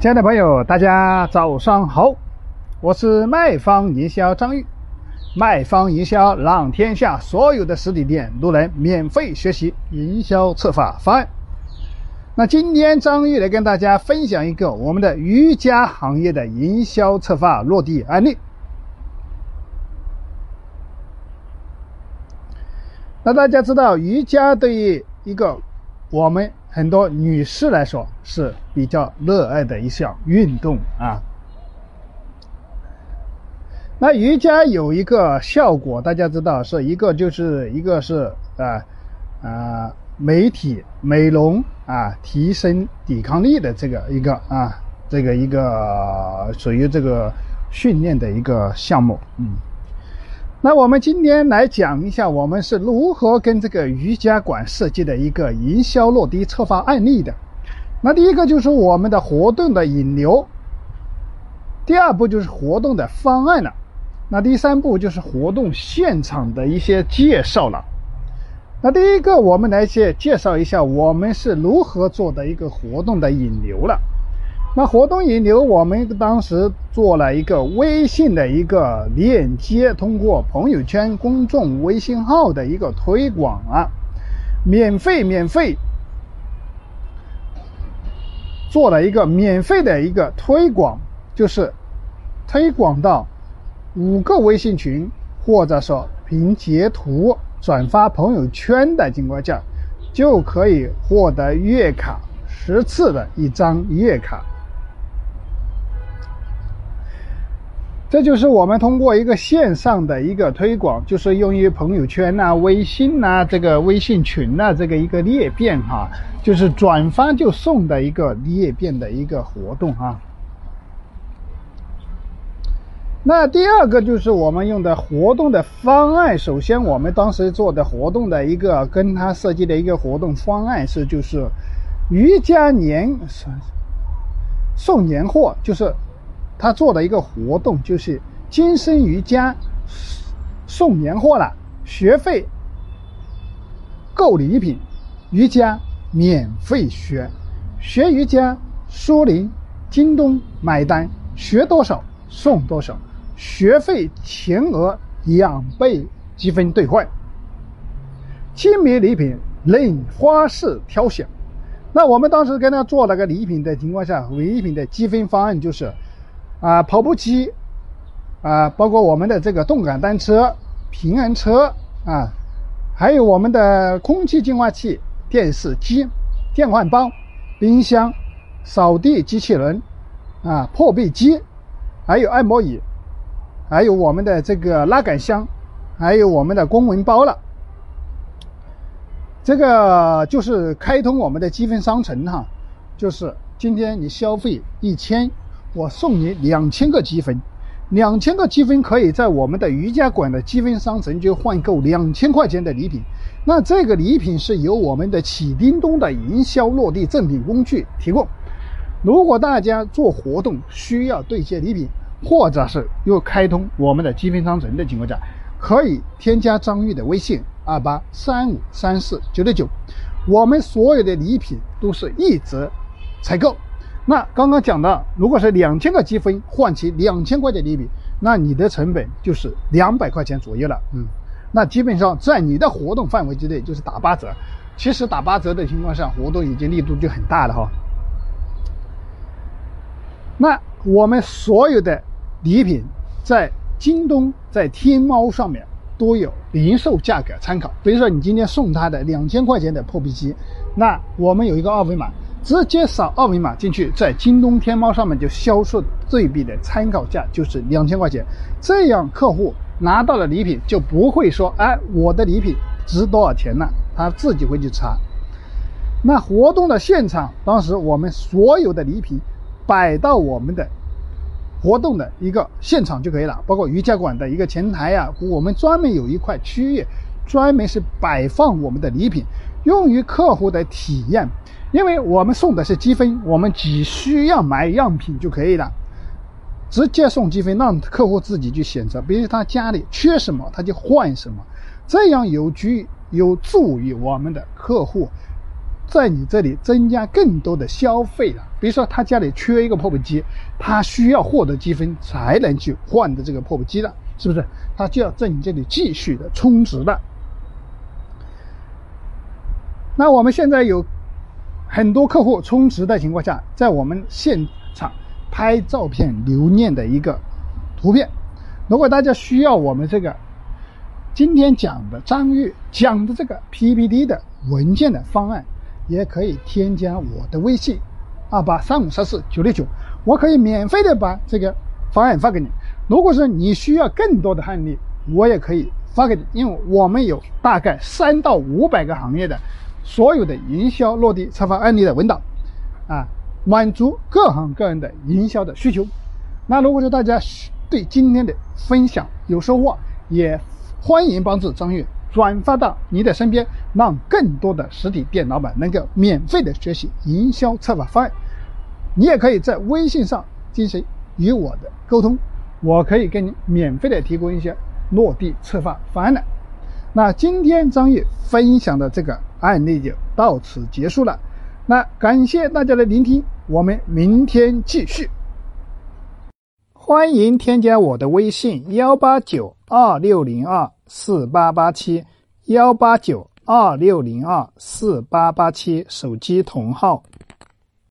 亲爱的朋友，大家早上好，我是卖方营销张玉。卖方营销让天下所有的实体店都能免费学习营销策划方案。那今天张玉来跟大家分享一个我们的瑜伽行业的营销策划落地案例。那大家知道，瑜伽对于一个我们很多女士来说是比较热爱的一项运动啊。那瑜伽有一个效果，大家知道是一个就是一个是啊啊美体美容啊提升抵抗力的这个一个啊这个一个属于这个训练的一个项目，嗯。那我们今天来讲一下，我们是如何跟这个瑜伽馆设计的一个营销落地策划案例的。那第一个就是我们的活动的引流，第二步就是活动的方案了，那第三步就是活动现场的一些介绍了。那第一个，我们来介介绍一下我们是如何做的一个活动的引流了。那活动引流，我们当时做了一个微信的一个链接，通过朋友圈公众微信号的一个推广啊，免费免费做了一个免费的一个推广，就是推广到五个微信群，或者说凭截图转发朋友圈的情况下，就可以获得月卡十次的一张月卡。这就是我们通过一个线上的一个推广，就是用于朋友圈呐、微信呐、这个微信群呐这个一个裂变哈，就是转发就送的一个裂变的一个活动哈。那第二个就是我们用的活动的方案，首先我们当时做的活动的一个跟他设计的一个活动方案是就是瑜伽年送年货，就是。他做的一个活动就是今生瑜伽送年货了，学费购礼品，瑜伽免费学，学瑜伽苏宁、京东买单，学多少送多少，学费全额两倍积分兑换，亲民礼品任花式挑选。那我们当时跟他做了个礼品的情况下，礼品的积分方案就是。啊，跑步机，啊，包括我们的这个动感单车、平衡车啊，还有我们的空气净化器、电视机、电饭煲、冰箱、扫地机器人，啊，破壁机，还有按摩椅，还有我们的这个拉杆箱，还有我们的公文包了。这个就是开通我们的积分商城哈，就是今天你消费一千。我送你两千个积分，两千个积分可以在我们的瑜伽馆的积分商城就换购两千块钱的礼品。那这个礼品是由我们的启叮咚的营销落地赠品工具提供。如果大家做活动需要对接礼品，或者是又开通我们的积分商城的情况下，可以添加张玉的微信二八三五三四九六九。我们所有的礼品都是一折采购。那刚刚讲的，如果是两千个积分换取两千块钱礼品，那你的成本就是两百块钱左右了。嗯，那基本上在你的活动范围之内就是打八折。其实打八折的情况下，活动已经力度就很大了哈。那我们所有的礼品在京东、在天猫上面都有零售价格参考。比如说你今天送他的两千块钱的破壁机，那我们有一个二维码。直接扫二维码进去，在京东、天猫上面就销售对比的参考价就是两千块钱，这样客户拿到了礼品就不会说，哎，我的礼品值多少钱呢？他自己会去查。那活动的现场，当时我们所有的礼品摆到我们的活动的一个现场就可以了，包括瑜伽馆的一个前台呀，我们专门有一块区域，专门是摆放我们的礼品，用于客户的体验。因为我们送的是积分，我们只需要买样品就可以了，直接送积分，让客户自己去选择。比如他家里缺什么，他就换什么，这样有助有助于我们的客户在你这里增加更多的消费了。比如说他家里缺一个破布机，他需要获得积分才能去换的这个破布机了，是不是？他就要在你这里继续的充值了。那我们现在有很多客户充值的情况下，在我们现场拍照片留念的一个图片。如果大家需要我们这个今天讲的张玉讲的这个 PPT 的文件的方案，也可以添加我的微信二八三五三四九六九，我可以免费的把这个方案发给你。如果说你需要更多的案例，我也可以发给你，因为我们有大概三到五百个行业的。所有的营销落地策划案例的文档，啊，满足各行各业的营销的需求。那如果说大家对今天的分享有收获，也欢迎帮助张悦转发到你的身边，让更多的实体店老板能够免费的学习营销策划方案。你也可以在微信上进行与我的沟通，我可以给你免费的提供一些落地策划方案的。那今天张悦分享的这个。案例就到此结束了，那感谢大家的聆听，我们明天继续。欢迎添加我的微信幺八九二六零二四八八七幺八九二六零二四八八七，手机同号。